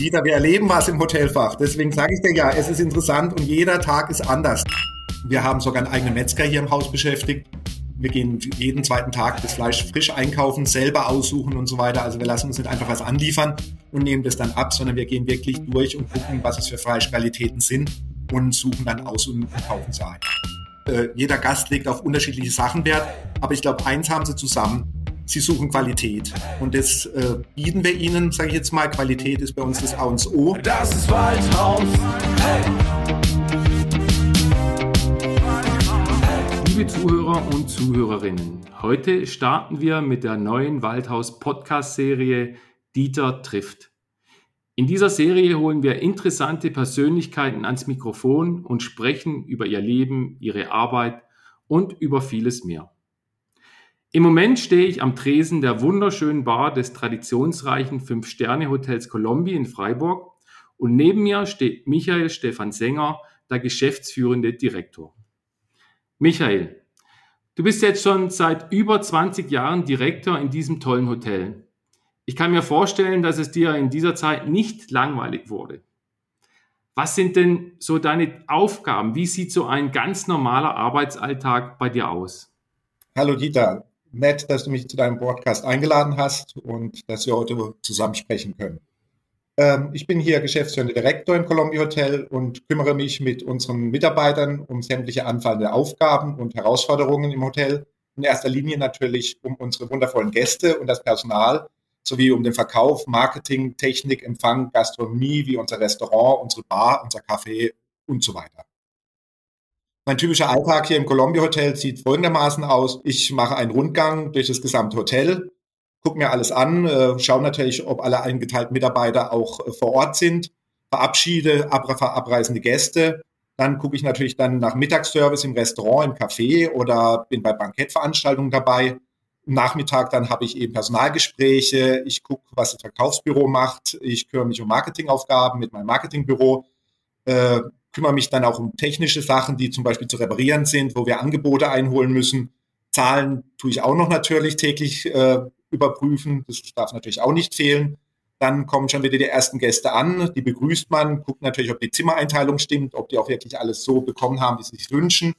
Dieter, wir erleben was im Hotelfach. Deswegen sage ich dir ja, es ist interessant und jeder Tag ist anders. Wir haben sogar einen eigenen Metzger hier im Haus beschäftigt. Wir gehen jeden zweiten Tag das Fleisch frisch einkaufen, selber aussuchen und so weiter. Also wir lassen uns nicht einfach was anliefern und nehmen das dann ab, sondern wir gehen wirklich durch und gucken, was es für Fleischqualitäten sind und suchen dann aus und kaufen sie ein. Äh, jeder Gast legt auf unterschiedliche Sachen Wert, aber ich glaube, eins haben sie zusammen sie suchen Qualität. Und das äh, bieten wir ihnen, sage ich jetzt mal. Qualität ist bei uns das A und O. Das ist Waldhaus. Hey. Liebe Zuhörer und Zuhörerinnen, heute starten wir mit der neuen Waldhaus Podcast Serie Dieter trifft. In dieser Serie holen wir interessante Persönlichkeiten ans Mikrofon und sprechen über ihr Leben, ihre Arbeit und über vieles mehr. Im Moment stehe ich am Tresen der wunderschönen Bar des traditionsreichen Fünf-Sterne-Hotels Colombi in Freiburg und neben mir steht Michael Stefan Sänger, der geschäftsführende Direktor. Michael, du bist jetzt schon seit über 20 Jahren Direktor in diesem tollen Hotel. Ich kann mir vorstellen, dass es dir in dieser Zeit nicht langweilig wurde. Was sind denn so deine Aufgaben? Wie sieht so ein ganz normaler Arbeitsalltag bei dir aus? Hallo Dieter, nett, dass du mich zu deinem Podcast eingeladen hast und dass wir heute zusammen sprechen können. Ähm, ich bin hier geschäftsführender Direktor im Columbia Hotel und kümmere mich mit unseren Mitarbeitern um sämtliche anfallende Aufgaben und Herausforderungen im Hotel. In erster Linie natürlich um unsere wundervollen Gäste und das Personal sowie um den Verkauf, Marketing, Technik, Empfang, Gastronomie wie unser Restaurant, unsere Bar, unser Café und so weiter. Mein typischer Alltag hier im Columbia Hotel sieht folgendermaßen aus. Ich mache einen Rundgang durch das gesamte Hotel, gucke mir alles an, äh, schaue natürlich, ob alle eingeteilten Mitarbeiter auch äh, vor Ort sind, verabschiede abreisende Gäste. Dann gucke ich natürlich dann nach Mittagsservice im Restaurant, im Café oder bin bei Bankettveranstaltungen dabei. Nachmittag dann habe ich eben Personalgespräche. Ich gucke, was das Verkaufsbüro macht. Ich kümmere mich um Marketingaufgaben mit meinem Marketingbüro. Äh, kümmere mich dann auch um technische Sachen, die zum Beispiel zu reparieren sind, wo wir Angebote einholen müssen. Zahlen tue ich auch noch natürlich täglich äh, überprüfen. Das darf natürlich auch nicht fehlen. Dann kommen schon wieder die ersten Gäste an, die begrüßt man, guckt natürlich, ob die Zimmereinteilung stimmt, ob die auch wirklich alles so bekommen haben, wie sie sich wünschen.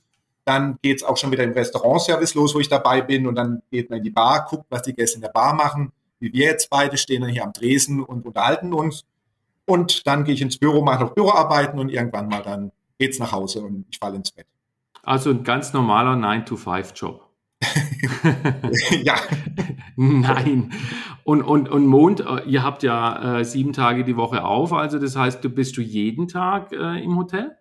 Dann geht es auch schon wieder im Restaurantservice los, wo ich dabei bin und dann geht man in die Bar, guckt, was die Gäste in der Bar machen. Wie wir jetzt beide stehen dann hier am Dresen und unterhalten uns. Und dann gehe ich ins Büro, mache noch Büroarbeiten und irgendwann mal dann geht's nach Hause und ich falle ins Bett. Also ein ganz normaler 9-to-5-Job. ja. Nein. Und, und, und Mond, äh, ihr habt ja äh, sieben Tage die Woche auf, also das heißt, du bist du jeden Tag äh, im Hotel?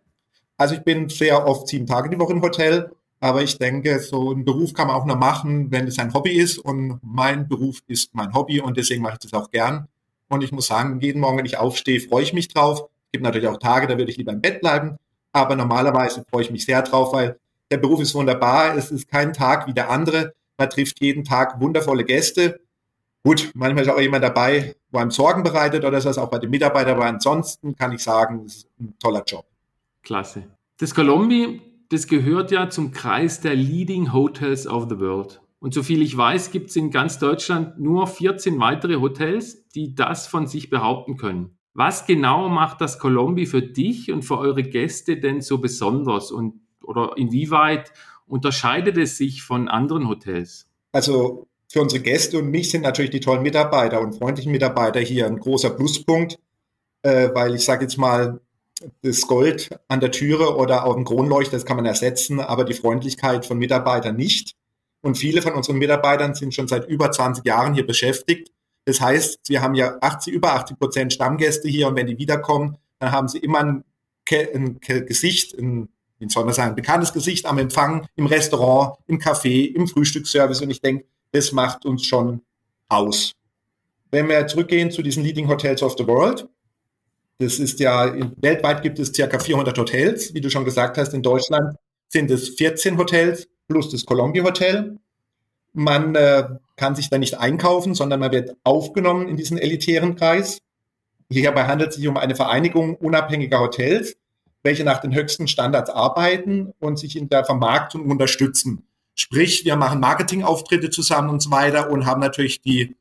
Also ich bin sehr oft sieben Tage die Woche im Hotel, aber ich denke, so einen Beruf kann man auch nur machen, wenn es ein Hobby ist und mein Beruf ist mein Hobby und deswegen mache ich das auch gern. Und ich muss sagen, jeden Morgen, wenn ich aufstehe, freue ich mich drauf. Es gibt natürlich auch Tage, da würde ich lieber im Bett bleiben. Aber normalerweise freue ich mich sehr drauf, weil der Beruf ist wunderbar. Es ist kein Tag wie der andere. Man trifft jeden Tag wundervolle Gäste. Gut, manchmal ist auch jemand dabei, wo einem Sorgen bereitet oder so, auch bei den Mitarbeitern. Aber ansonsten kann ich sagen, es ist ein toller Job. Klasse. Das Colombi, das gehört ja zum Kreis der Leading Hotels of the World. Und soviel ich weiß, gibt es in ganz Deutschland nur 14 weitere Hotels, die das von sich behaupten können. Was genau macht das Colombi für dich und für eure Gäste denn so besonders und oder inwieweit unterscheidet es sich von anderen Hotels? Also für unsere Gäste und mich sind natürlich die tollen Mitarbeiter und freundlichen Mitarbeiter hier ein großer Pluspunkt, äh, weil ich sage jetzt mal, das Gold an der Türe oder auf dem Kronleuchter, das kann man ersetzen, aber die Freundlichkeit von Mitarbeitern nicht. Und viele von unseren Mitarbeitern sind schon seit über 20 Jahren hier beschäftigt. Das heißt, wir haben ja 80, über 80 Prozent Stammgäste hier und wenn die wiederkommen, dann haben sie immer ein, ein Gesicht, ein, wie soll man sagen, ein bekanntes Gesicht am Empfang, im Restaurant, im Café, im Frühstücksservice und ich denke, das macht uns schon aus. Wenn wir zurückgehen zu diesen Leading Hotels of the World, das ist ja, weltweit gibt es circa 400 Hotels. Wie du schon gesagt hast, in Deutschland sind es 14 Hotels plus das Columbia Hotel. Man äh, kann sich da nicht einkaufen, sondern man wird aufgenommen in diesen elitären Kreis. Hierbei handelt es sich um eine Vereinigung unabhängiger Hotels, welche nach den höchsten Standards arbeiten und sich in der Vermarktung unterstützen. Sprich, wir machen Marketingauftritte zusammen und so weiter und haben natürlich die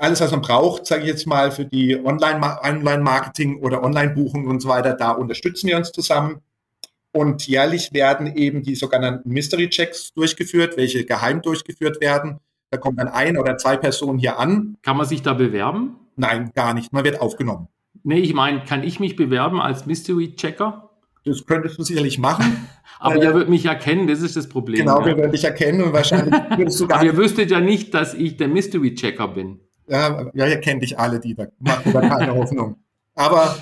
alles, was man braucht, sage ich jetzt mal, für die Online-Marketing oder Online-Buchung und so weiter, da unterstützen wir uns zusammen. Und jährlich werden eben die sogenannten Mystery-Checks durchgeführt, welche geheim durchgeführt werden. Da kommt dann ein oder zwei Personen hier an. Kann man sich da bewerben? Nein, gar nicht. Man wird aufgenommen. Nee, ich meine, kann ich mich bewerben als Mystery-Checker? Das könntest du sicherlich machen. Aber äh, ihr würdet mich erkennen, das ist das Problem. Genau, ja. wir würden dich erkennen und wahrscheinlich würdest du gar Aber ihr wüsstet ja nicht, dass ich der Mystery-Checker bin. Ja, ja, ihr kennt dich alle, die da machen da keine Hoffnung. Aber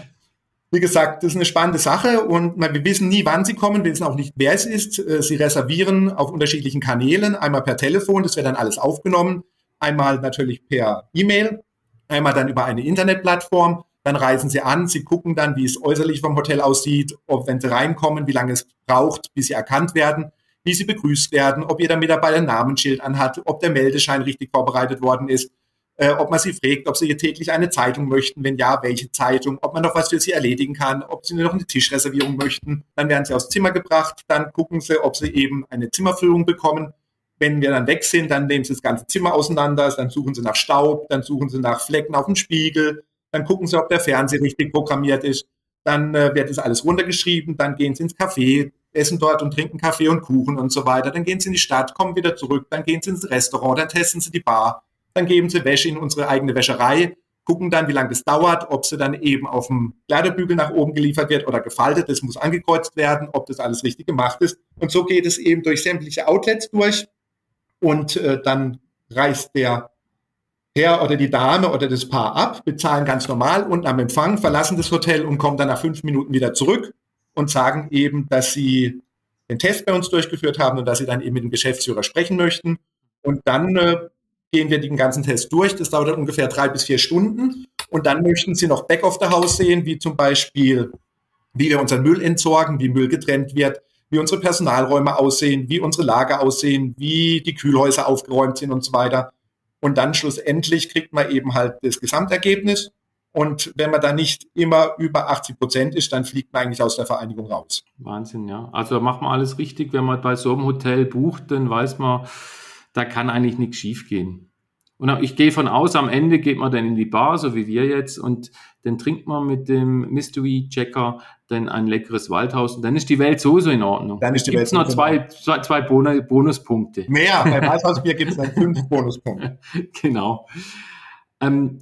wie gesagt, das ist eine spannende Sache und wir wissen nie, wann sie kommen, wir wissen auch nicht, wer es ist. Äh, sie reservieren auf unterschiedlichen Kanälen, einmal per Telefon, das wird dann alles aufgenommen, einmal natürlich per E-Mail, einmal dann über eine Internetplattform. Dann reisen sie an, sie gucken dann, wie es äußerlich vom Hotel aussieht, ob wenn sie reinkommen, wie lange es braucht, bis sie erkannt werden, wie sie begrüßt werden, ob jeder Mitarbeiter ein Namensschild anhat, ob der Meldeschein richtig vorbereitet worden ist äh, ob man sie fragt, ob sie hier täglich eine Zeitung möchten, wenn ja, welche Zeitung, ob man noch was für sie erledigen kann, ob sie nur noch eine Tischreservierung möchten. Dann werden sie aufs Zimmer gebracht, dann gucken sie, ob sie eben eine Zimmerführung bekommen. Wenn wir dann weg sind, dann nehmen sie das ganze Zimmer auseinander, dann suchen sie nach Staub, dann suchen sie nach Flecken auf dem Spiegel, dann gucken sie, ob der Fernseher richtig programmiert ist. Dann äh, wird das alles runtergeschrieben, dann gehen sie ins Café, essen dort und trinken Kaffee und Kuchen und so weiter. Dann gehen sie in die Stadt, kommen wieder zurück, dann gehen sie ins Restaurant, dann testen sie die Bar dann geben sie Wäsche in unsere eigene Wäscherei, gucken dann, wie lange das dauert, ob sie dann eben auf dem Kleiderbügel nach oben geliefert wird oder gefaltet. Das muss angekreuzt werden, ob das alles richtig gemacht ist. Und so geht es eben durch sämtliche Outlets durch. Und äh, dann reist der Herr oder die Dame oder das Paar ab, bezahlen ganz normal und am Empfang verlassen das Hotel und kommen dann nach fünf Minuten wieder zurück und sagen eben, dass sie den Test bei uns durchgeführt haben und dass sie dann eben mit dem Geschäftsführer sprechen möchten. Und dann äh, gehen wir den ganzen Test durch. Das dauert ungefähr drei bis vier Stunden. Und dann möchten Sie noch Back of the House sehen, wie zum Beispiel, wie wir unseren Müll entsorgen, wie Müll getrennt wird, wie unsere Personalräume aussehen, wie unsere Lager aussehen, wie die Kühlhäuser aufgeräumt sind und so weiter. Und dann schlussendlich kriegt man eben halt das Gesamtergebnis. Und wenn man da nicht immer über 80 Prozent ist, dann fliegt man eigentlich aus der Vereinigung raus. Wahnsinn, ja. Also macht man alles richtig. Wenn man bei so einem Hotel bucht, dann weiß man, da kann eigentlich nichts schiefgehen. Und ich gehe von aus, am Ende geht man dann in die Bar, so wie wir jetzt, und dann trinkt man mit dem Mystery Checker dann ein leckeres Waldhaus und dann ist die Welt sowieso in Ordnung. Dann ist die gibt's Welt noch zwei, zwei, zwei Bonuspunkte. Mehr, bei Waldhausbier gibt es dann fünf Bonuspunkte. genau. Ähm,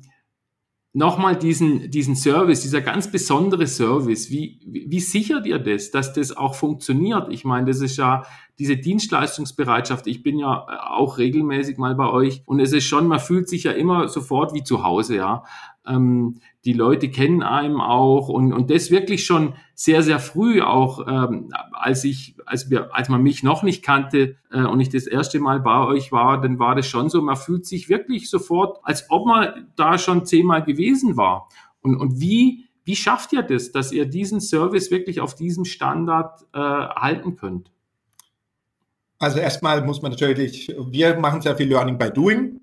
nochmal diesen, diesen Service, dieser ganz besondere Service, wie, wie sichert ihr das, dass das auch funktioniert? Ich meine, das ist ja diese Dienstleistungsbereitschaft. Ich bin ja auch regelmäßig mal bei euch und es ist schon, man fühlt sich ja immer sofort wie zu Hause, ja. Ähm, die Leute kennen einem auch und, und das wirklich schon sehr, sehr früh auch, ähm, als ich, als wir, als man mich noch nicht kannte äh, und ich das erste Mal bei euch war, dann war das schon so, man fühlt sich wirklich sofort, als ob man da schon zehnmal gewesen war. Und, und wie, wie schafft ihr das, dass ihr diesen Service wirklich auf diesem Standard äh, halten könnt? Also erstmal muss man natürlich, wir machen sehr viel Learning by Doing.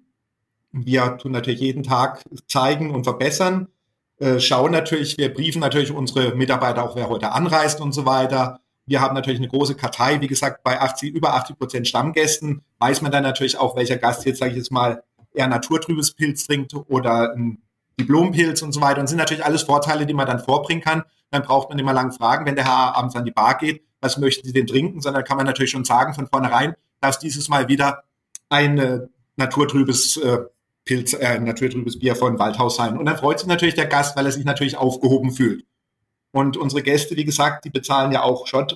Wir tun natürlich jeden Tag zeigen und verbessern, äh, schauen natürlich, wir briefen natürlich unsere Mitarbeiter auch, wer heute anreist und so weiter. Wir haben natürlich eine große Kartei, wie gesagt, bei 80, über 80 Prozent Stammgästen weiß man dann natürlich auch, welcher Gast jetzt, sage ich jetzt mal, eher naturtrübes Pilz trinkt oder ein Diplompilz und so weiter. Und sind natürlich alles Vorteile, die man dann vorbringen kann. Dann braucht man immer lang fragen, wenn der Herr abends an die Bar geht, was möchten Sie denn trinken, sondern kann man natürlich schon sagen von vornherein, dass dieses Mal wieder ein äh, naturtrübes äh, Pilz, äh, naturtrübes Bier von Waldhaus sein. Und dann freut sich natürlich der Gast, weil er sich natürlich aufgehoben fühlt. Und unsere Gäste, wie gesagt, die bezahlen ja auch schon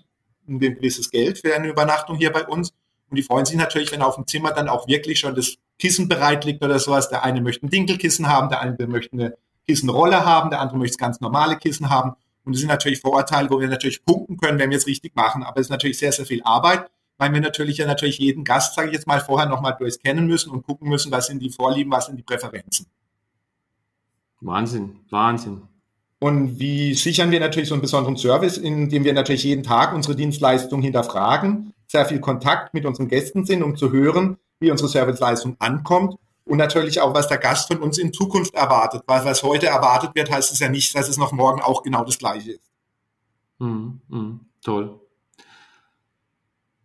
ein gewisses Geld für eine Übernachtung hier bei uns. Und die freuen sich natürlich, wenn auf dem Zimmer dann auch wirklich schon das Kissen bereit liegt oder sowas. Der eine möchte ein Dinkelkissen haben, der andere möchte eine Kissenrolle haben, der andere möchte ganz normale Kissen haben. Und das sind natürlich Vorurteile, wo wir natürlich punkten können, wenn wir es richtig machen. Aber es ist natürlich sehr, sehr viel Arbeit weil wir natürlich ja natürlich jeden Gast, sage ich jetzt mal, vorher nochmal durchscannen müssen und gucken müssen, was sind die Vorlieben, was sind die Präferenzen. Wahnsinn, Wahnsinn. Und wie sichern wir natürlich so einen besonderen Service, indem wir natürlich jeden Tag unsere Dienstleistung hinterfragen, sehr viel Kontakt mit unseren Gästen sind, um zu hören, wie unsere Serviceleistung ankommt und natürlich auch, was der Gast von uns in Zukunft erwartet. Weil was heute erwartet wird, heißt es ja nicht, dass es noch morgen auch genau das Gleiche ist. Mm, mm, toll.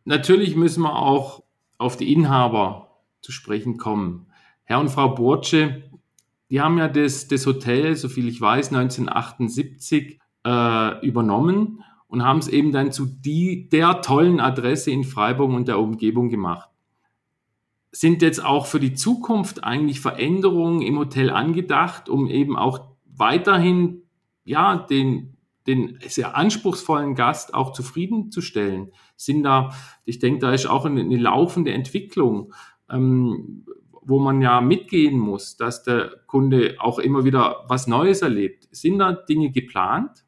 Natürlich müssen wir auch auf die Inhaber zu sprechen kommen. Herr und Frau Burtsche, die haben ja das, das Hotel, soviel ich weiß, 1978 äh, übernommen und haben es eben dann zu die, der tollen Adresse in Freiburg und der Umgebung gemacht. Sind jetzt auch für die Zukunft eigentlich Veränderungen im Hotel angedacht, um eben auch weiterhin ja, den, den sehr anspruchsvollen Gast auch zufriedenzustellen? Sind da, ich denke, da ist auch eine, eine laufende Entwicklung. Ähm, wo man ja mitgehen muss, dass der Kunde auch immer wieder was Neues erlebt. Sind da Dinge geplant?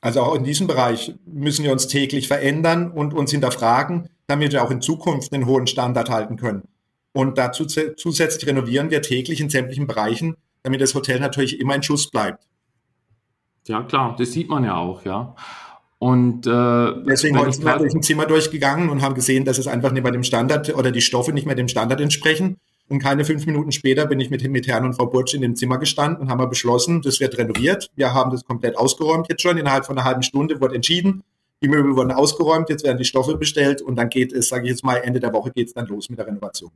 Also auch in diesem Bereich müssen wir uns täglich verändern und uns hinterfragen, damit wir auch in Zukunft einen hohen Standard halten können. Und dazu zusätzlich renovieren wir täglich in sämtlichen Bereichen, damit das Hotel natürlich immer in Schuss bleibt. Ja, klar, das sieht man ja auch, ja. Und äh, deswegen heute sind wir durch ein Zimmer durchgegangen und haben gesehen, dass es einfach nicht mehr dem Standard oder die Stoffe nicht mehr dem Standard entsprechen. Und keine fünf Minuten später bin ich mit, mit Herrn und Frau Burtsch in dem Zimmer gestanden und haben wir beschlossen, das wird renoviert. Wir haben das komplett ausgeräumt jetzt schon. Innerhalb von einer halben Stunde wurde entschieden. Die Möbel wurden ausgeräumt, jetzt werden die Stoffe bestellt und dann geht es, sage ich jetzt mal, Ende der Woche geht es dann los mit der Renovation.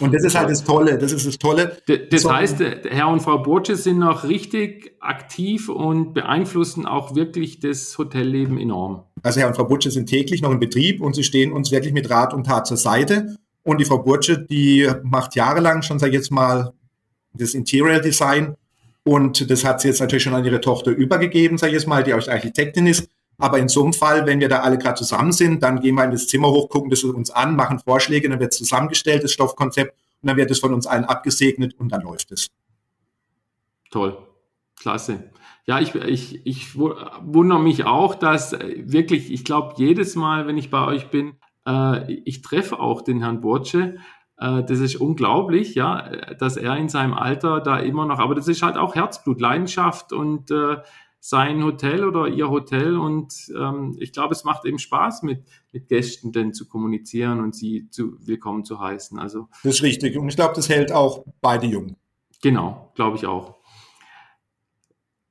Und das ist halt das Tolle, das ist das Tolle. Das heißt, Herr und Frau Burtsche sind noch richtig aktiv und beeinflussen auch wirklich das Hotelleben enorm. Also Herr und Frau Burtsche sind täglich noch in Betrieb und sie stehen uns wirklich mit Rat und Tat zur Seite. Und die Frau Burtsche, die macht jahrelang schon, sage ich jetzt mal, das Interior Design. Und das hat sie jetzt natürlich schon an ihre Tochter übergegeben, sage ich jetzt mal, die auch Architektin ist. Aber in so einem Fall, wenn wir da alle gerade zusammen sind, dann gehen wir in das Zimmer hoch, gucken das uns an, machen Vorschläge, dann wird zusammengestellt, das Stoffkonzept, und dann wird es von uns allen abgesegnet und dann läuft es. Toll, klasse. Ja, ich, ich, ich wundere mich auch, dass wirklich, ich glaube, jedes Mal, wenn ich bei euch bin, äh, ich treffe auch den Herrn Burtsche. Äh, das ist unglaublich, ja, dass er in seinem Alter da immer noch, aber das ist halt auch Herzblut, Leidenschaft und äh, sein Hotel oder ihr Hotel und ähm, ich glaube, es macht eben Spaß, mit, mit Gästen denn zu kommunizieren und sie zu willkommen zu heißen. Also das ist richtig und ich glaube, das hält auch beide jung. Genau, glaube ich auch.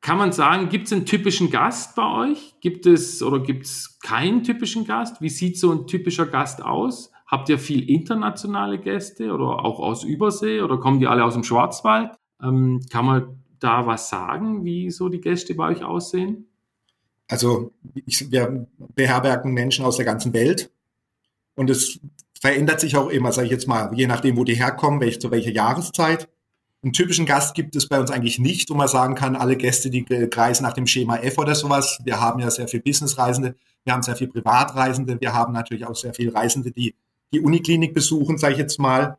Kann man sagen, gibt es einen typischen Gast bei euch? Gibt es oder gibt es keinen typischen Gast? Wie sieht so ein typischer Gast aus? Habt ihr viel internationale Gäste oder auch aus Übersee oder kommen die alle aus dem Schwarzwald? Ähm, kann man da was sagen, wie so die Gäste bei euch aussehen? Also ich, wir beherbergen Menschen aus der ganzen Welt und es verändert sich auch immer, sage ich jetzt mal, je nachdem, wo die herkommen, welch, zu welcher Jahreszeit. Einen typischen Gast gibt es bei uns eigentlich nicht, wo man sagen kann, alle Gäste, die kreisen nach dem Schema F oder sowas. Wir haben ja sehr viel Businessreisende, wir haben sehr viel Privatreisende, wir haben natürlich auch sehr viele Reisende, die die Uniklinik besuchen, sage ich jetzt mal.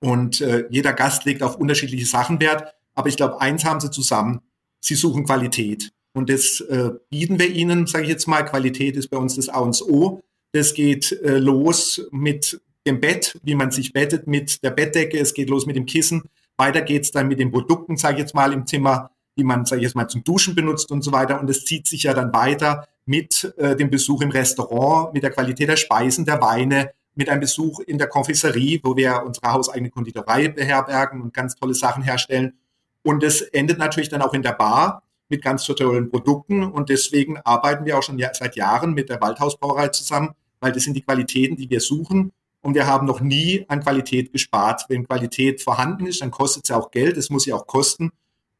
Und äh, jeder Gast legt auf unterschiedliche Sachen Wert. Aber ich glaube, eins haben sie zusammen. Sie suchen Qualität. Und das äh, bieten wir ihnen, sage ich jetzt mal. Qualität ist bei uns das A und O. Das geht äh, los mit dem Bett, wie man sich bettet, mit der Bettdecke. Es geht los mit dem Kissen. Weiter geht's dann mit den Produkten, sage ich jetzt mal, im Zimmer, die man, sage ich jetzt mal, zum Duschen benutzt und so weiter. Und es zieht sich ja dann weiter mit äh, dem Besuch im Restaurant, mit der Qualität der Speisen, der Weine, mit einem Besuch in der Konfiserie, wo wir unsere hauseigene Konditorei beherbergen und ganz tolle Sachen herstellen. Und es endet natürlich dann auch in der Bar mit ganz tollen Produkten. Und deswegen arbeiten wir auch schon seit Jahren mit der Waldhausbrauerei zusammen, weil das sind die Qualitäten, die wir suchen. Und wir haben noch nie an Qualität gespart. Wenn Qualität vorhanden ist, dann kostet es ja auch Geld, es muss ja auch kosten.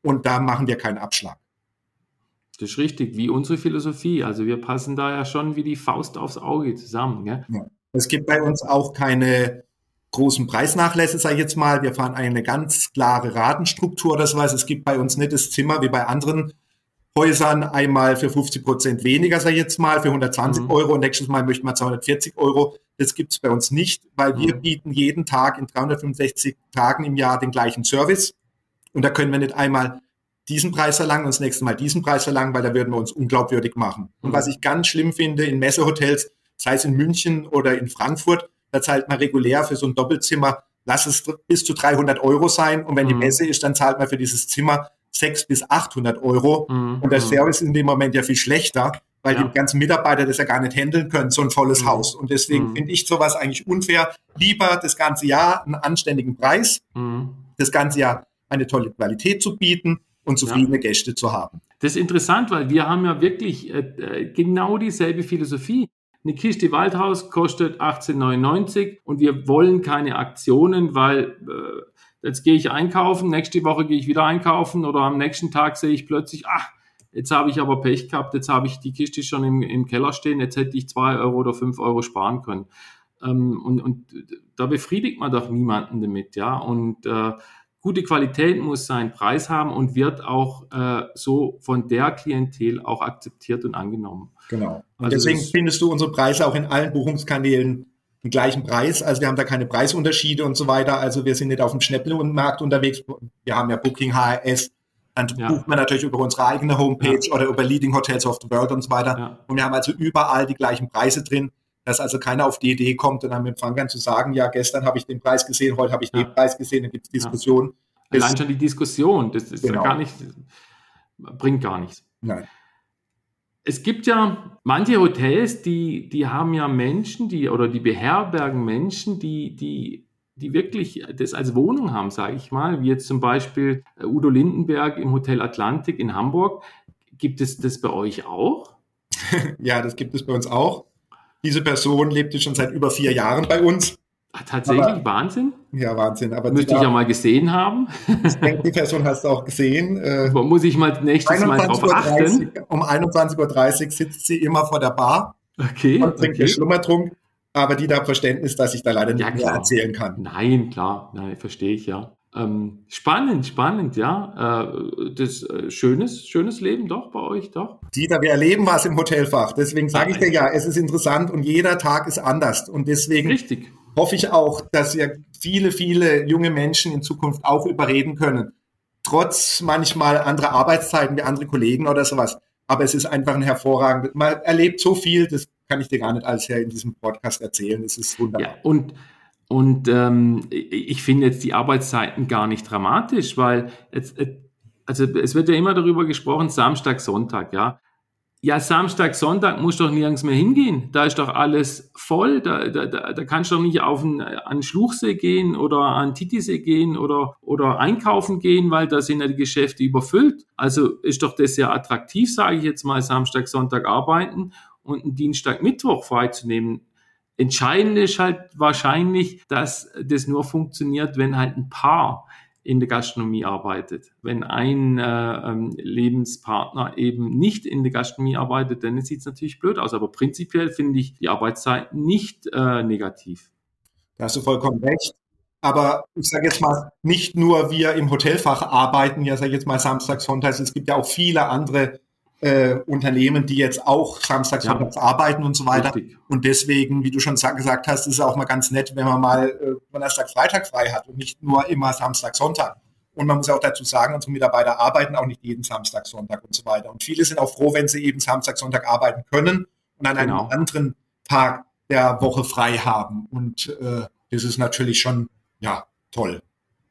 Und da machen wir keinen Abschlag. Das ist richtig, wie unsere Philosophie. Also wir passen da ja schon wie die Faust aufs Auge zusammen. Gell? Ja. Es gibt bei uns auch keine großen Preisnachlässe, sage ich jetzt mal. Wir fahren eine ganz klare Ratenstruktur Das heißt, Es gibt bei uns nicht das Zimmer wie bei anderen Häusern einmal für 50 Prozent weniger, sage ich jetzt mal, für 120 mhm. Euro und nächstes Mal möchten wir 240 Euro. Das gibt es bei uns nicht, weil wir mhm. bieten jeden Tag in 365 Tagen im Jahr den gleichen Service. Und da können wir nicht einmal diesen Preis verlangen und das nächste Mal diesen Preis verlangen, weil da würden wir uns unglaubwürdig machen. Mhm. Und was ich ganz schlimm finde in Messehotels, sei es in München oder in Frankfurt, da zahlt man regulär für so ein Doppelzimmer, lass es bis zu 300 Euro sein. Und wenn mhm. die Messe ist, dann zahlt man für dieses Zimmer 600 bis 800 Euro. Mhm. Und der mhm. Service ist in dem Moment ja viel schlechter, weil ja. die ganzen Mitarbeiter das ja gar nicht handeln können, so ein volles mhm. Haus. Und deswegen mhm. finde ich sowas eigentlich unfair. Lieber das ganze Jahr einen anständigen Preis, mhm. das ganze Jahr eine tolle Qualität zu bieten und zufriedene ja. Gäste zu haben. Das ist interessant, weil wir haben ja wirklich äh, äh genau dieselbe Philosophie eine Kiste Waldhaus kostet 18,99 und wir wollen keine Aktionen, weil äh, jetzt gehe ich einkaufen, nächste Woche gehe ich wieder einkaufen oder am nächsten Tag sehe ich plötzlich, ach, jetzt habe ich aber Pech gehabt, jetzt habe ich die Kiste schon im, im Keller stehen, jetzt hätte ich zwei Euro oder fünf Euro sparen können. Ähm, und, und da befriedigt man doch niemanden damit, ja. Und äh, gute Qualität muss seinen Preis haben und wird auch äh, so von der Klientel auch akzeptiert und angenommen. Genau. Und also deswegen findest du unsere Preise auch in allen Buchungskanälen den gleichen Preis. Also wir haben da keine Preisunterschiede und so weiter. Also wir sind nicht auf dem Schnäppelmarkt unterwegs. Wir haben ja Booking HRS. Dann ja. bucht man natürlich über unsere eigene Homepage ja. oder über Leading Hotels of the World und so weiter. Ja. Und wir haben also überall die gleichen Preise drin dass also keiner auf die Idee kommt, dann am Empfang dann zu sagen, ja, gestern habe ich den Preis gesehen, heute habe ich ja. den Preis gesehen, dann gibt es Diskussionen. Ja. Allein schon die Diskussion, das ist genau. ja gar nicht, bringt gar nichts. Nein. Es gibt ja manche Hotels, die, die haben ja Menschen, die oder die beherbergen Menschen, die, die, die wirklich das als Wohnung haben, sage ich mal, wie jetzt zum Beispiel Udo Lindenberg im Hotel Atlantik in Hamburg. Gibt es das bei euch auch? ja, das gibt es bei uns auch. Diese Person lebte schon seit über vier Jahren bei uns. Ach, tatsächlich aber, Wahnsinn? Ja, Wahnsinn. Aber Müsste ich ja mal gesehen haben. Ich denke, die Person hast du auch gesehen. Äh, Muss ich mal nächstes Mal drauf achten? um 21.30 Uhr sitzt sie immer vor der Bar okay, und trinkt okay. Schlummertrunk. Aber die da Verständnis, dass ich da leider nicht ja, mehr erzählen kann. Nein, klar, nein, verstehe ich ja. Ähm, spannend, spannend, ja. Äh, das äh, schönes, schönes Leben doch bei euch, doch. Dieter, wir erleben was im Hotelfach. Deswegen sage ich dir ja, es ist interessant und jeder Tag ist anders. Und deswegen Richtig. hoffe ich auch, dass wir viele, viele junge Menschen in Zukunft auch überreden können. Trotz manchmal anderer Arbeitszeiten wie andere Kollegen oder sowas. Aber es ist einfach ein hervorragend. Man erlebt so viel, das kann ich dir gar nicht alles her in diesem Podcast erzählen. Es ist wunderbar. Ja, und und ähm, ich finde jetzt die Arbeitszeiten gar nicht dramatisch, weil jetzt, also es wird ja immer darüber gesprochen, Samstag, Sonntag, ja. Ja, Samstag, Sonntag muss doch nirgends mehr hingehen. Da ist doch alles voll. Da, da, da, da kannst du doch nicht auf einen, an Schluchsee gehen oder an Titisee gehen oder, oder einkaufen gehen, weil da sind ja die Geschäfte überfüllt. Also ist doch das sehr attraktiv, sage ich jetzt mal, Samstag, Sonntag arbeiten und einen Dienstag, Mittwoch freizunehmen. Entscheidend ist halt wahrscheinlich, dass das nur funktioniert, wenn halt ein Paar in der Gastronomie arbeitet. Wenn ein äh, ähm, Lebenspartner eben nicht in der Gastronomie arbeitet, dann sieht es natürlich blöd aus. Aber prinzipiell finde ich die Arbeitszeit nicht äh, negativ. Da hast du vollkommen recht. Aber ich sage jetzt mal, nicht nur wir im Hotelfach arbeiten, ja, sage jetzt mal samstags, sonntags, es gibt ja auch viele andere äh, Unternehmen, die jetzt auch samstags, ja. sonntags arbeiten und so weiter. Richtig. Und deswegen, wie du schon gesagt hast, ist es auch mal ganz nett, wenn man mal äh, Donnerstag, Freitag frei hat und nicht nur immer Samstag, Sonntag. Und man muss auch dazu sagen, unsere Mitarbeiter arbeiten auch nicht jeden Samstag, Sonntag und so weiter. Und viele sind auch froh, wenn sie eben Samstag, Sonntag arbeiten können und an genau. einem anderen Tag der Woche frei haben. Und äh, das ist natürlich schon, ja, toll.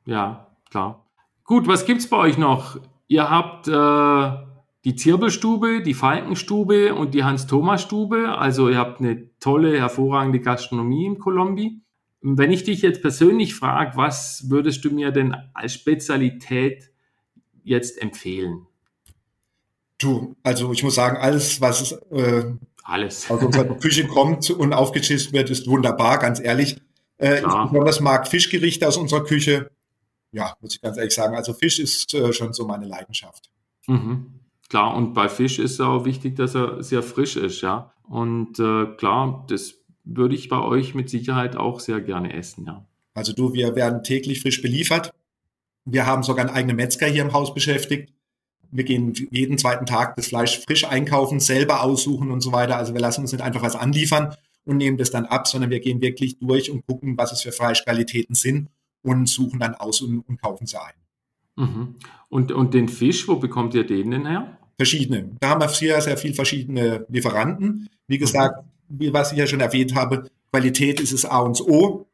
Ja, klar. Gut, was gibt's bei euch noch? Ihr habt äh, die Zirbelstube, die Falkenstube und die Hans-Thomas-Stube. Also ihr habt eine tolle, hervorragende Gastronomie im Kolombi. Wenn ich dich jetzt persönlich frage, was würdest du mir denn als Spezialität jetzt empfehlen? Du, also ich muss sagen, alles, was äh, alles. aus unserer Küche kommt und aufgetischt wird, ist wunderbar, ganz ehrlich. Äh, ich besonders mag Fischgerichte aus unserer Küche. Ja, muss ich ganz ehrlich sagen. Also Fisch ist äh, schon so meine Leidenschaft. Mhm. Klar, und bei Fisch ist es auch wichtig, dass er sehr frisch ist, ja. Und äh, klar, das würde ich bei euch mit Sicherheit auch sehr gerne essen, ja. Also du, wir werden täglich frisch beliefert. Wir haben sogar einen eigenen Metzger hier im Haus beschäftigt. Wir gehen jeden zweiten Tag das Fleisch frisch einkaufen, selber aussuchen und so weiter. Also wir lassen uns nicht einfach was anliefern und nehmen das dann ab, sondern wir gehen wirklich durch und gucken, was es für Fleischqualitäten sind und suchen dann aus und, und kaufen sie ein. Mhm. Und, und den Fisch, wo bekommt ihr den denn her? Verschiedene. Da haben wir sehr, sehr viel verschiedene Lieferanten. Wie gesagt, wie was ich ja schon erwähnt habe, Qualität ist es A und O.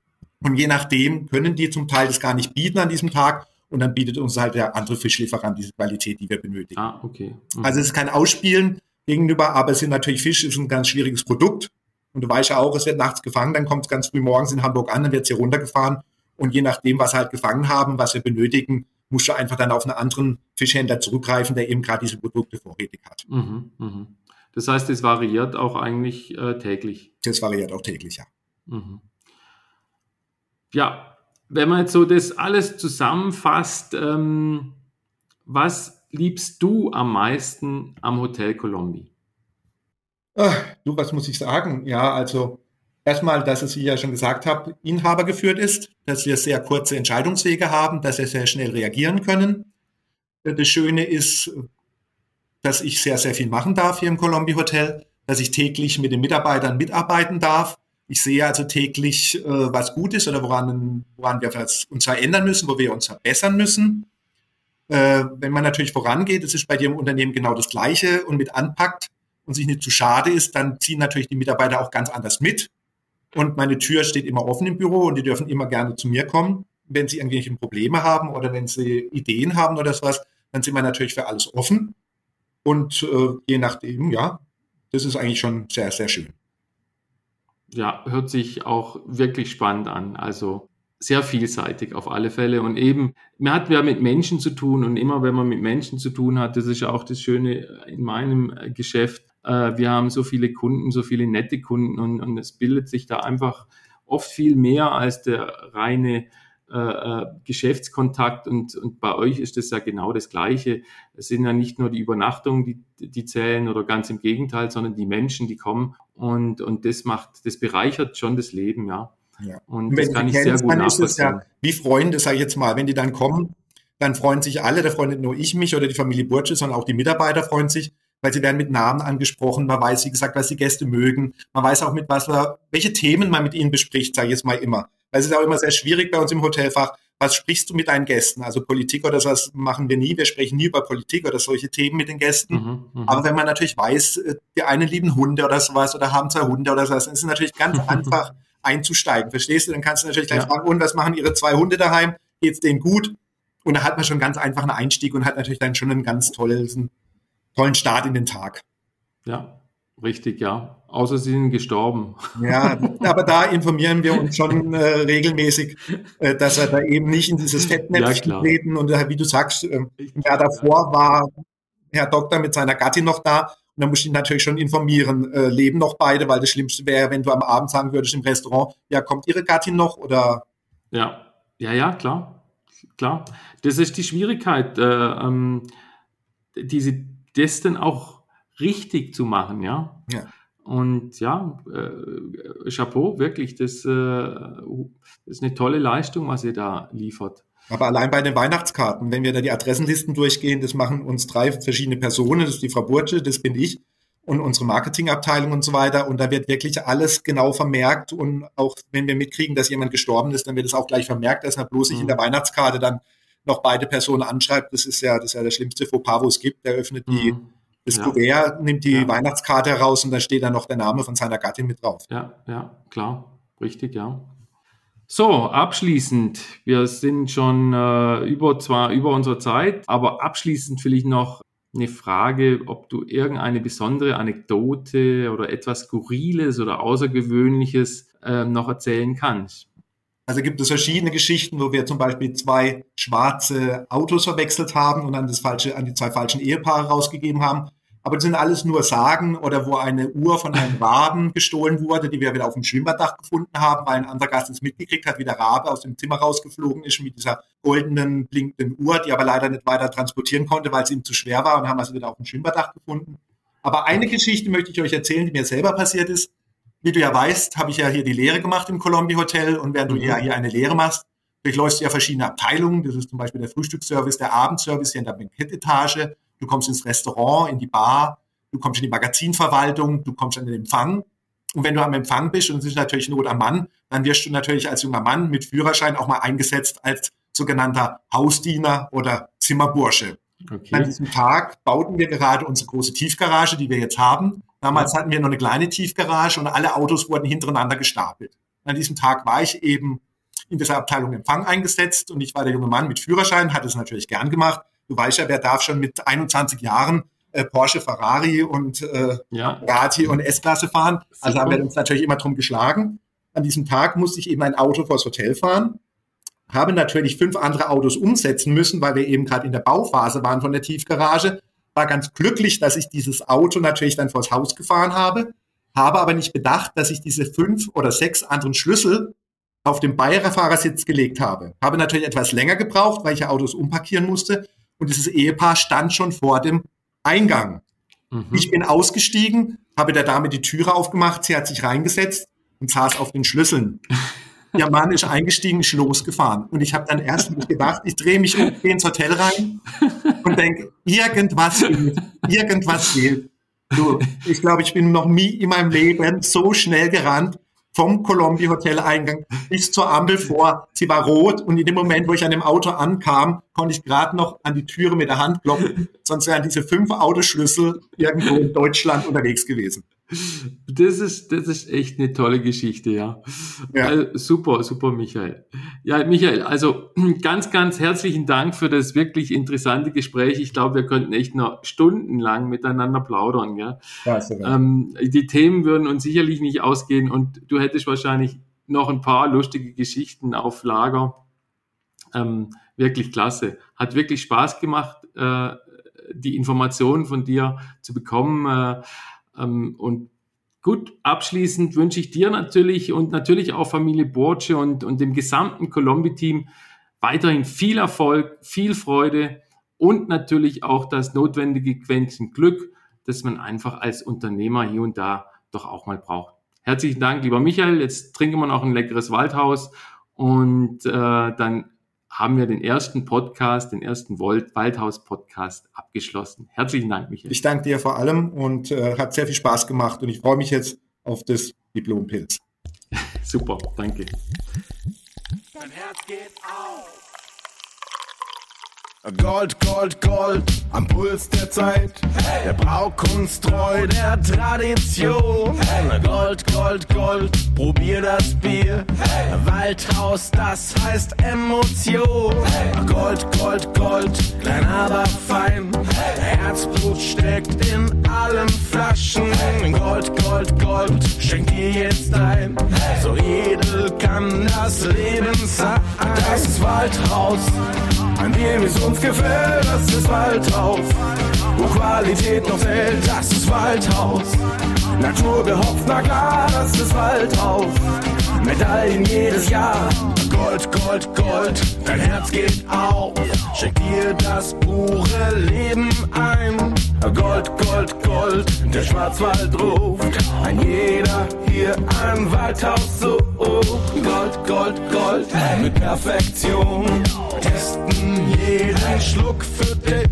Und je nachdem können die zum Teil das gar nicht bieten an diesem Tag. Und dann bietet uns halt der andere Fischlieferant diese Qualität, die wir benötigen. Ah, okay. Mhm. Also es ist kein Ausspielen gegenüber, aber es sind natürlich Fisch, ist ein ganz schwieriges Produkt. Und du weißt ja auch, es wird nachts gefangen, dann kommt es ganz früh morgens in Hamburg an, dann wird es hier runtergefahren. Und je nachdem, was wir halt gefangen haben, was wir benötigen, musst du einfach dann auf einen anderen Fischhändler zurückgreifen, der eben gerade diese Produkte vorrätig hat. Mhm, mh. Das heißt, es variiert auch eigentlich äh, täglich. Das variiert auch täglich, ja. Mhm. Ja, wenn man jetzt so das alles zusammenfasst, ähm, was liebst du am meisten am Hotel Colombi? Ach, du, was muss ich sagen? Ja, also erstmal, dass es, wie ich ja schon gesagt habe, Inhaber geführt ist, dass wir sehr kurze Entscheidungswege haben, dass wir sehr schnell reagieren können. Das Schöne ist, dass ich sehr, sehr viel machen darf hier im Colombi Hotel, dass ich täglich mit den Mitarbeitern mitarbeiten darf. Ich sehe also täglich, äh, was gut ist oder woran, woran wir uns verändern müssen, wo wir uns verbessern müssen. Äh, wenn man natürlich vorangeht, das ist bei dir im Unternehmen genau das Gleiche und mit anpackt und sich nicht zu schade ist, dann ziehen natürlich die Mitarbeiter auch ganz anders mit. Und meine Tür steht immer offen im Büro und die dürfen immer gerne zu mir kommen, wenn sie irgendwelche Probleme haben oder wenn sie Ideen haben oder sowas, dann sind wir natürlich für alles offen. Und äh, je nachdem, ja, das ist eigentlich schon sehr, sehr schön. Ja, hört sich auch wirklich spannend an. Also sehr vielseitig auf alle Fälle. Und eben, man hat ja mit Menschen zu tun und immer wenn man mit Menschen zu tun hat, das ist ja auch das Schöne in meinem Geschäft. Äh, wir haben so viele Kunden, so viele nette Kunden und, und es bildet sich da einfach oft viel mehr als der reine äh, äh, Geschäftskontakt und, und bei euch ist das ja genau das Gleiche. Es sind ja nicht nur die Übernachtungen, die, die zählen oder ganz im Gegenteil, sondern die Menschen, die kommen und, und das macht, das bereichert schon das Leben, ja. Ja. Und, und das kann ich sehr gut dann nachvollziehen. Ist es ja wie Freunde, sage ich jetzt mal, wenn die dann kommen, dann freuen sich alle, da freut nicht nur ich mich oder die Familie Burtsche, sondern auch die Mitarbeiter freuen sich, weil sie werden mit Namen angesprochen, man weiß, wie gesagt, was die Gäste mögen, man weiß auch mit was, welche Themen man mit ihnen bespricht, sage ich jetzt mal immer. Weil es ist auch immer sehr schwierig bei uns im Hotelfach, was sprichst du mit deinen Gästen? Also Politik oder sowas machen wir nie. Wir sprechen nie über Politik oder solche Themen mit den Gästen. Mhm, mh. Aber wenn man natürlich weiß, äh, die einen lieben Hunde oder sowas oder haben zwei Hunde oder sowas, dann ist es natürlich ganz einfach, einzusteigen. Verstehst du? Dann kannst du natürlich gleich ja. fragen, und was machen Ihre zwei Hunde daheim? Geht's denen gut? Und da hat man schon ganz einfach einen Einstieg und hat natürlich dann schon einen ganz tollen, tollen Start in den Tag. Ja, richtig, ja. Außer sie sind gestorben. Ja, aber da informieren wir uns schon äh, regelmäßig, äh, dass er da eben nicht in dieses Fettnäpfchen ja, treten. Und äh, wie du sagst, äh, ja, davor war Herr Doktor mit seiner Gattin noch da und dann musst du ihn natürlich schon informieren, äh, leben noch beide, weil das Schlimmste wäre, wenn du am Abend sagen würdest im Restaurant, ja, kommt ihre Gattin noch oder? Ja, ja, ja, klar, klar. Das ist die Schwierigkeit, äh, ähm, diese, das dann auch richtig zu machen, ja. Ja. Und ja, äh, Chapeau, wirklich, das, äh, das ist eine tolle Leistung, was ihr da liefert. Aber allein bei den Weihnachtskarten, wenn wir da die Adressenlisten durchgehen, das machen uns drei verschiedene Personen, das ist die Frau Burtsche, das bin ich und unsere Marketingabteilung und so weiter. Und da wird wirklich alles genau vermerkt. Und auch wenn wir mitkriegen, dass jemand gestorben ist, dann wird es auch gleich vermerkt, dass man bloß sich mhm. in der Weihnachtskarte dann noch beide Personen anschreibt. Das ist ja, das ist ja der schlimmste Fauxpas, wo es gibt. Der öffnet die, mhm. das ja. Kuvert, nimmt die ja. Weihnachtskarte heraus und da steht dann noch der Name von seiner Gattin mit drauf. Ja, ja, klar. Richtig, ja. So, abschließend, wir sind schon äh, über zwar über unsere Zeit, aber abschließend will ich noch eine Frage, ob du irgendeine besondere Anekdote oder etwas Skurriles oder Außergewöhnliches äh, noch erzählen kannst. Also gibt es verschiedene Geschichten, wo wir zum Beispiel zwei schwarze Autos verwechselt haben und an, das falsche, an die zwei falschen Ehepaare rausgegeben haben. Aber das sind alles nur Sagen oder wo eine Uhr von einem Raben gestohlen wurde, die wir wieder auf dem Schwimmbaddach gefunden haben, weil ein anderer Gast es mitgekriegt hat, wie der Rabe aus dem Zimmer rausgeflogen ist mit dieser goldenen, blinkenden Uhr, die aber leider nicht weiter transportieren konnte, weil es ihm zu schwer war und haben also wieder auf dem Schwimmbaddach gefunden. Aber eine Geschichte möchte ich euch erzählen, die mir selber passiert ist. Wie du ja weißt, habe ich ja hier die Lehre gemacht im Colombi Hotel und während mhm. du ja hier eine Lehre machst, durchläufst du ja verschiedene Abteilungen. Das ist zum Beispiel der Frühstücksservice, der Abendservice hier in der Bankettetage du kommst ins Restaurant, in die Bar, du kommst in die Magazinverwaltung, du kommst an den Empfang. Und wenn du am Empfang bist und es ist natürlich Not am Mann, dann wirst du natürlich als junger Mann mit Führerschein auch mal eingesetzt als sogenannter Hausdiener oder Zimmerbursche. Okay. An diesem Tag bauten wir gerade unsere große Tiefgarage, die wir jetzt haben. Damals ja. hatten wir noch eine kleine Tiefgarage und alle Autos wurden hintereinander gestapelt. An diesem Tag war ich eben in dieser Abteilung Empfang eingesetzt und ich war der junge Mann mit Führerschein, hatte es natürlich gern gemacht Du weißt ja, wer darf schon mit 21 Jahren äh, Porsche, Ferrari und äh, ja. Rati und S-Klasse fahren. Also haben wir uns natürlich immer drum geschlagen. An diesem Tag musste ich eben ein Auto vors Hotel fahren, habe natürlich fünf andere Autos umsetzen müssen, weil wir eben gerade in der Bauphase waren von der Tiefgarage. war ganz glücklich, dass ich dieses Auto natürlich dann vors Haus gefahren habe, habe aber nicht bedacht, dass ich diese fünf oder sechs anderen Schlüssel auf den Beifahrersitz gelegt habe. Habe natürlich etwas länger gebraucht, weil ich ja Autos umparkieren musste und dieses Ehepaar stand schon vor dem Eingang. Mhm. Ich bin ausgestiegen, habe der Dame die Türe aufgemacht, sie hat sich reingesetzt und saß auf den Schlüsseln. Der Mann ist eingestiegen, ist losgefahren. Und ich habe dann erst gedacht, ich drehe mich um, gehe ins Hotel rein und denke, irgendwas fehlt, irgendwas fehlt. Du, ich glaube, ich bin noch nie in meinem Leben so schnell gerannt vom Columbia Hotel Eingang bis zur Ampel vor. Sie war rot und in dem Moment, wo ich an dem Auto ankam, konnte ich gerade noch an die Türe mit der Hand klopfen. Sonst wären diese fünf Autoschlüssel irgendwo in Deutschland unterwegs gewesen. Das ist, das ist echt eine tolle Geschichte, ja. ja. Also, super, super, Michael. Ja, Michael, also ganz, ganz herzlichen Dank für das wirklich interessante Gespräch. Ich glaube, wir könnten echt noch stundenlang miteinander plaudern. Gell? Ja, ähm, die Themen würden uns sicherlich nicht ausgehen und du hättest wahrscheinlich noch ein paar lustige Geschichten auf Lager. Ähm, wirklich klasse. Hat wirklich Spaß gemacht, äh, die Informationen von dir zu bekommen. Äh, ähm, und gut, abschließend wünsche ich dir natürlich und natürlich auch Familie Borche und, und dem gesamten Colombi-Team weiterhin viel Erfolg, viel Freude und natürlich auch das notwendige Quäntchen Glück, das man einfach als Unternehmer hier und da doch auch mal braucht. Herzlichen Dank, lieber Michael. Jetzt trinken wir noch ein leckeres Waldhaus und äh, dann haben wir den ersten Podcast, den ersten Waldhaus-Podcast abgeschlossen. Herzlichen Dank, Michael. Ich danke dir vor allem und äh, hat sehr viel Spaß gemacht und ich freue mich jetzt auf das Diplompilz. Super, danke. Dein Herz geht auf. Gold, Gold, Gold, am Puls der Zeit. Hey. Der Braukunst treu der Tradition. Hey. Gold, Gold, Gold, probier das Bier. Hey. Waldhaus, das heißt Emotion. Gold, Gold, Gold, klein aber fein. Herzblut steckt in allen Flaschen. Gold, Gold, Gold, schenk dir jetzt ein. So edel kann das Leben sein. Das Waldhaus, an dem es uns gefällt, das ist Waldhaus. Wo Qualität noch zählt, das ist Waldhaus. Natur gehopft, na klar, das ist Waldhaus. Medaillen jedes Jahr. Gold, Gold, Gold, dein Herz geht auf. Schenk dir das pure Leben ein. Gold, Gold, Gold, der Schwarzwald ruft. Ein jeder hier ein Waldhaus so. Gold, Gold, Gold, mit Perfektion. Testen jeden Schluck für dich.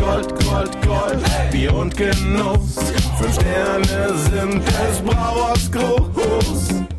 Gold, Gold, Gold, Bier und Genuss. Fünf Sterne sind des Brauers groß.